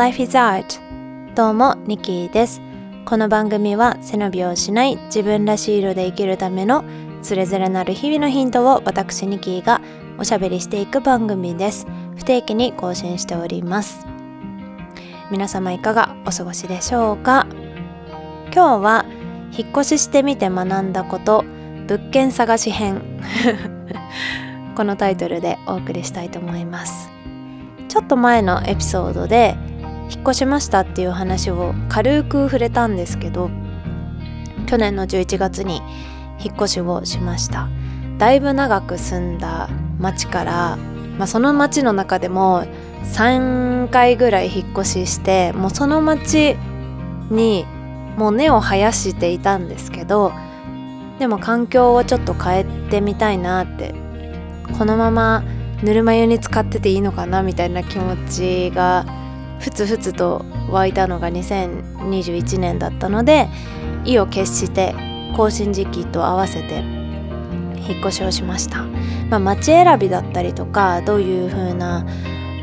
Life is Art. どうもニキーです。この番組は背伸びをしない自分らしい色で生きるためのつれづれなる日々のヒントを私ニキーがおしゃべりしていく番組です。不定期に更新しております。皆様いかがお過ごしでしょうか？今日は引っ越ししてみて学んだこと物件探し編。このタイトルでお送りしたいと思います。ちょっと前のエピソードで引っ越しましたっていう話を軽く触れたんですけど去年の11月に引っ越しをしました。だいぶ長く住んだ町から、まあ、その町の中でも3回ぐらい引っ越ししてもうその町にもう根を生やしていたんですけどでも環境をちょっと変えてみたいなってこのままぬるま湯に使ってていいのかなみたいな気持ちがふつふつと湧いたのが2021年だったので意を決して更新時期と合わせて引っ越しをしました、まあ、街選びだったりとかどういう風な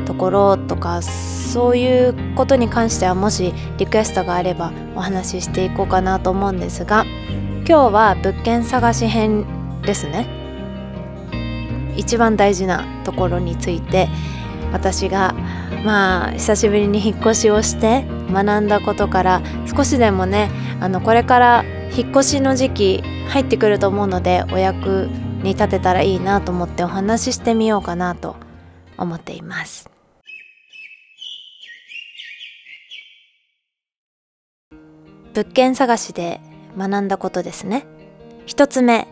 ところとかそういうことに関してはもしリクエストがあればお話ししていこうかなと思うんですが今日は物件探し編ですね。一番大事なところについて私がまあ久しぶりに引っ越しをして学んだことから少しでもねあのこれから引っ越しの時期入ってくると思うのでお役に立てたらいいなと思ってお話ししてみようかなと思っています。物件探しで学んだことですね一つ目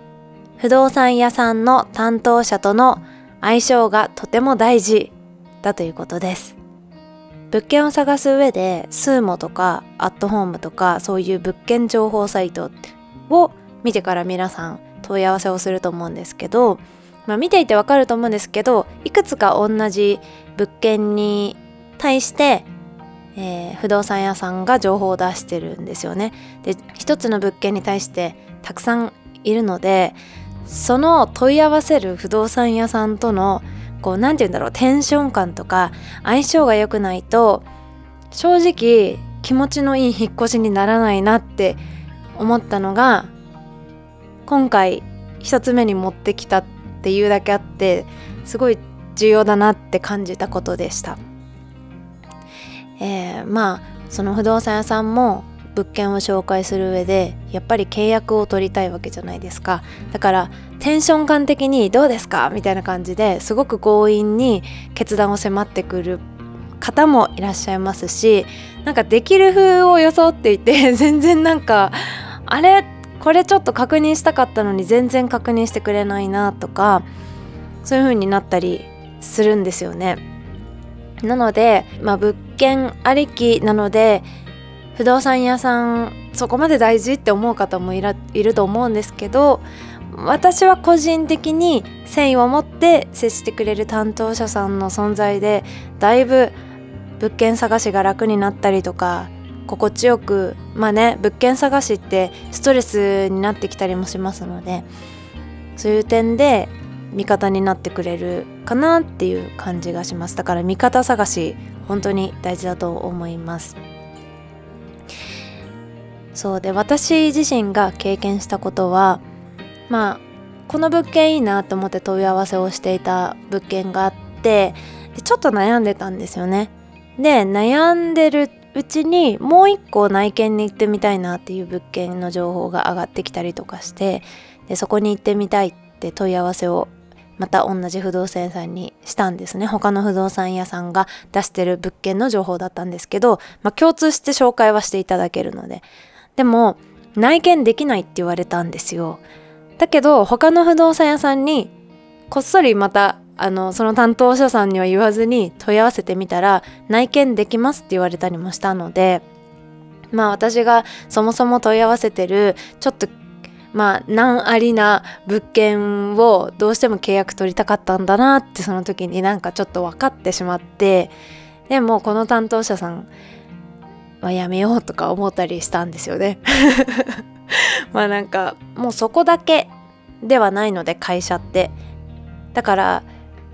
不動産屋さんの担当者との相性がとても大事だということです物件を探す上でスーモとかアットホームとかそういう物件情報サイトを見てから皆さん問い合わせをすると思うんですけど、まあ、見ていてわかると思うんですけどいくつか同じ物件に対してえー、不動産屋さんが情報を出してるんですよね。で一つの物件に対してたくさんいるのでその問い合わせる不動産屋さんとのこう何て言うんだろうテンション感とか相性が良くないと正直気持ちのいい引っ越しにならないなって思ったのが今回一つ目に持ってきたっていうだけあってすごい重要だなって感じたことでした。えー、まあその不動産屋さんも物件を紹介する上でやっぱり契約を取りたいわけじゃないですかだからテンション感的にどうですかみたいな感じですごく強引に決断を迫ってくる方もいらっしゃいますしなんかできる風を装っていて 全然なんかあれ？これちょっと確認したかったのに全然確認してくれないなとかそういう風になったりするんですよね。なので、まあ、物件ありきなので不動産屋さんそこまで大事って思う方もいると思うんですけど私は個人的に誠意を持って接してくれる担当者さんの存在でだいぶ物件探しが楽になったりとか心地よくまあね物件探しってストレスになってきたりもしますのでそういう点で味方になってくれるかなっていう感じがします。だから味方探し本当に大事だと思います。そうで私自身が経験したことはまあこの物件いいなと思って問い合わせをしていた物件があってでちょっと悩んでたんですよね。で悩んでるうちにもう一個内見に行ってみたいなっていう物件の情報が上がってきたりとかしてでそこに行ってみたいって問い合わせをまた同じ不動産屋さんにしたんですね。他の不動産屋さんが出してる物件の情報だったんですけど、まあ、共通して紹介はしていただけるので。でも内見できないって言われたんですよ。だけど他の不動産屋さんにこっそりまたあのその担当者さんには言わずに問い合わせてみたら内見できますって言われたりもしたのでまあ私がそもそも問い合わせてるちょっとまあ難ありな物件をどうしても契約取りたかったんだなってその時になんかちょっと分かってしまってでもこの担当者さんはやめようとか思ったりしたんですよね。まあなんかもうそこだけではないので会社って。だから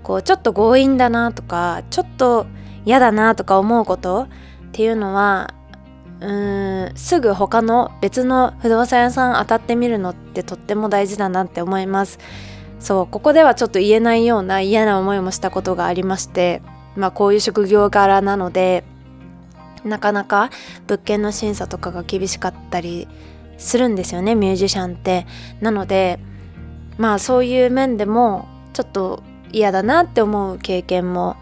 こうちょっと強引だなとかちょっと嫌だなとか思うことっていうのはうーんすぐ他の別の不動産屋さん当たってみるのってとっても大事だなって思います。そうここではちょっと言えないような嫌な思いもしたことがありましてまあこういう職業柄なのでなかなか物件の審査とかが厳しかったりするんですよねミュージシャンって。なのでまあそういう面でもちょっと嫌だなって思う経験も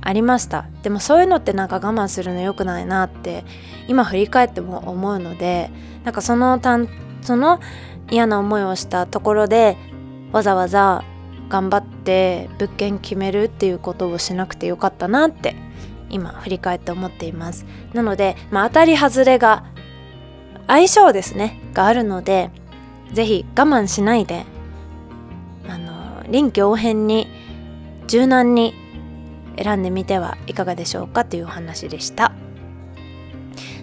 ありました。でもそういうのってなんか我慢するの良くないなって今振り返っても思うのでなんかそのたんその嫌な思いをしたところでわざわざ頑張って物件決めるっていうことをしなくてよかったなって今振り返って思っています。なので、まあ、当たり外れが相性ですねがあるので是非我慢しないであの臨機応変に柔軟に選んでみてはいかがでしょうかというお話でした。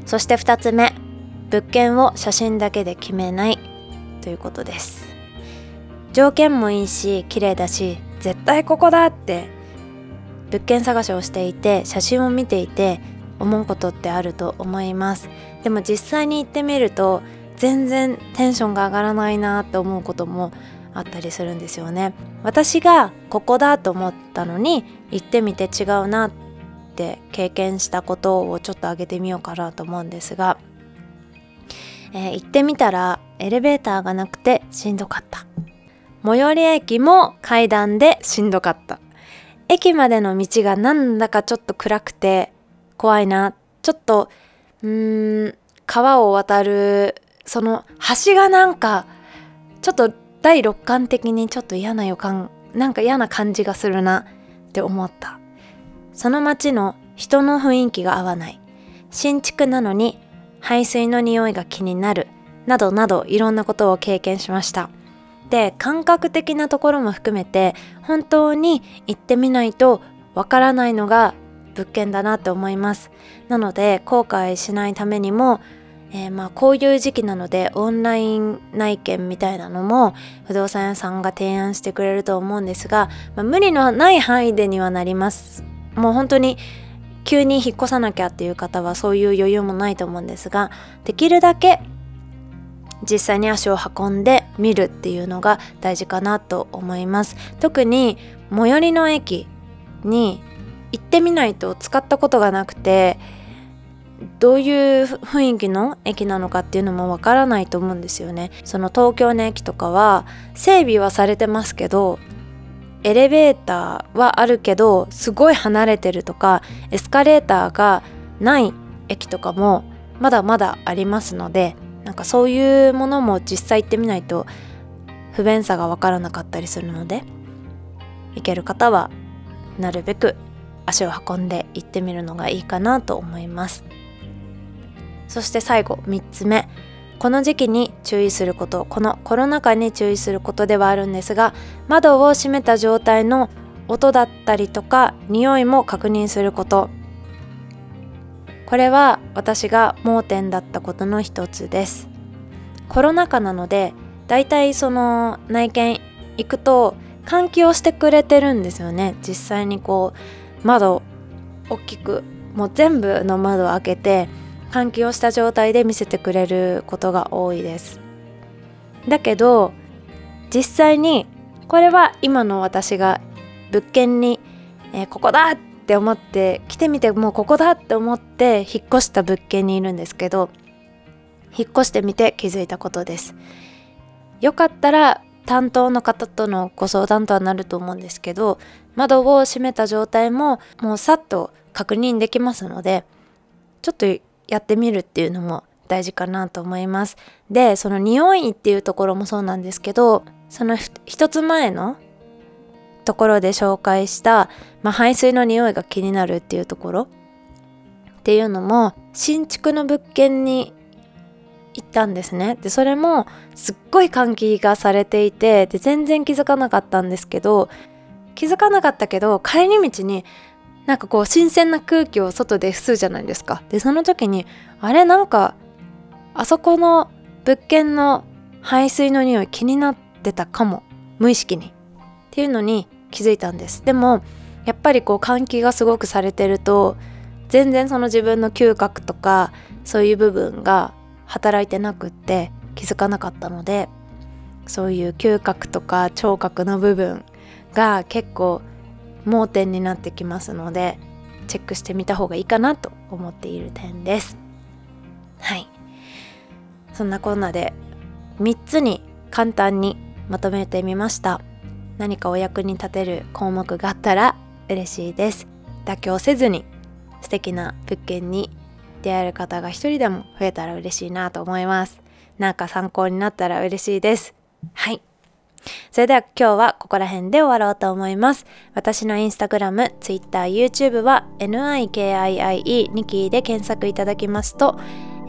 そして2つ目物件を写真だけで決めないということです。条件もいいし綺麗だし絶対ここだって物件探しをしていて写真を見ていて思うことってあると思います。でも実際に行ってみると全然テンションが上がらないなって思うこともあったりするんですよね。私がここだと思ったのに行ってみて違うなって経験したことをちょっと挙げてみようかなと思うんですが、えー、行ってみたらエレベーターがなくてしんどかった。最寄り駅も階段でしんどかった。駅までの道がなんだかちょっと暗くて怖いな。ちょっとうーん川を渡るその橋がなんかちょっと第六感的にちょっと嫌な予感なんか嫌な感じがするな。って思った。その街の人の雰囲気が合わない。新築なのに排水の匂いが気になる。などなどいろんなことを経験しました。で感覚的なところも含めて本当に行ってみないとわからないのが物件だなって思います。なので後悔しないためにもえー、まあこういう時期なのでオンライン内見みたいなのも不動産屋さんが提案してくれると思うんですが、まあ、無理のない範囲でにはなります。もう本当に急に引っ越さなきゃっていう方はそういう余裕もないと思うんですができるだけ実際に足を運んでみるっていうのが大事かなと思います。特に最寄りの駅に行ってみないと使ったことがなくてどういう雰囲気の駅なのかっていうのもわからないと思うんですよね。その東京の駅とかは整備はされてますけどエレベーターはあるけどすごい離れてるとかエスカレーターがない駅とかもまだまだありますのでかそういうものも実際行ってみないと不便さが分からなかったりするので行ける方はなるべく足を運んで行ってみるのがいいかなと思います。そして最後3つ目。この時期に注意すること。このコロナ禍に注意することではあるんですが窓を閉めた状態の音だったりとか匂いも確認すること。これは私が盲点だったことの一つです。コロナ禍なのでだいたいその内見行くと換気をしてくれてるんですよね。実際にこう窓大きくもう全部の窓を開けて換気をした状態で見せてくれることが多いです。だけど実際にこれは今の私が物件に、えー、ここだっって思って来てみてもうここだって思って引っ越した物件にいるんですけど引っ越してみて気づいたことです。よかったら担当の方とのご相談とはなると思うんですけど窓を閉めた状態ももうさっと確認できますのでちょっとやってみるっていうのも大事かなと思います。でその匂いっていうところもそうなんですけどその一つ前のところで紹介した、まあ、排水の匂いが気になるっていうところっていうのも新築の物件に行ったんですね。でそれもすっごい換気がされていてで全然気づかなかったんですけど気づかなかったけど帰り道になんかこう新鮮な空気を外で吸うじゃないですか。でその時にあれ？なんかあそこの物件の排水の匂い気になってたかも。無意識に。っていうのに気づいたんです。でもやっぱりこう換気がすごくされてると全然その自分の嗅覚とかそういう部分が働いてなくって気づかなかったのでそういう嗅覚とか聴覚の部分が結構盲点になってきますのでチェックしてみた方がいいかなと思っている点です。はい。そんなこんなで3つに簡単にまとめてみました。何かお役に立てる項目があったら嬉しいです。妥協せずに素敵な物件に出会える方が一人でも増えたら嬉しいなと思いますなんか参考になったら嬉しいですはいそれでは今日はここら辺で終わろうと思います。私のインスタグラム、ツイッター、YouTube は NIKIIE ニキで検索いただきますと、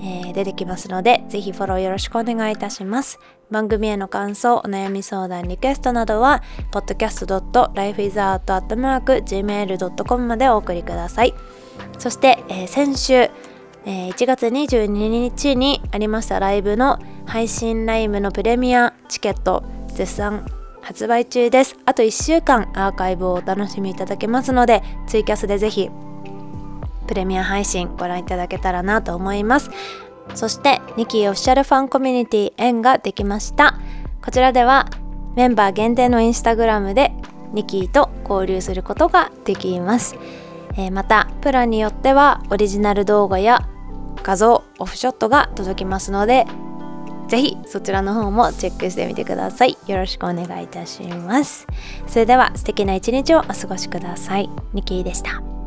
えー、出てきますので、ぜひフォローよろしくお願いいたします。番組への感想、お悩み相談、リクエストなどは、podcast.lifeisart.gmail.com までお送りください。そして、えー、先週、え、1月22日にありましたライブの配信ライブのプレミアチケット絶賛発売中です。あと1週間アーカイブをお楽しみいただけますのでツイキャスでぜひプレミア配信ご覧いただけたらなと思います。そしてニキーオフィシャルファンコミュニティ縁ができました。こちらではメンバー限定のインスタグラムでニキーと交流することができます、えー、またプランによってはオリジナル動画や画像オフショットが届きますのでぜひそちらの方もチェックしてみてください。よろしくお願いいたします。それでは素敵な一日をお過ごしください。ニキーでした。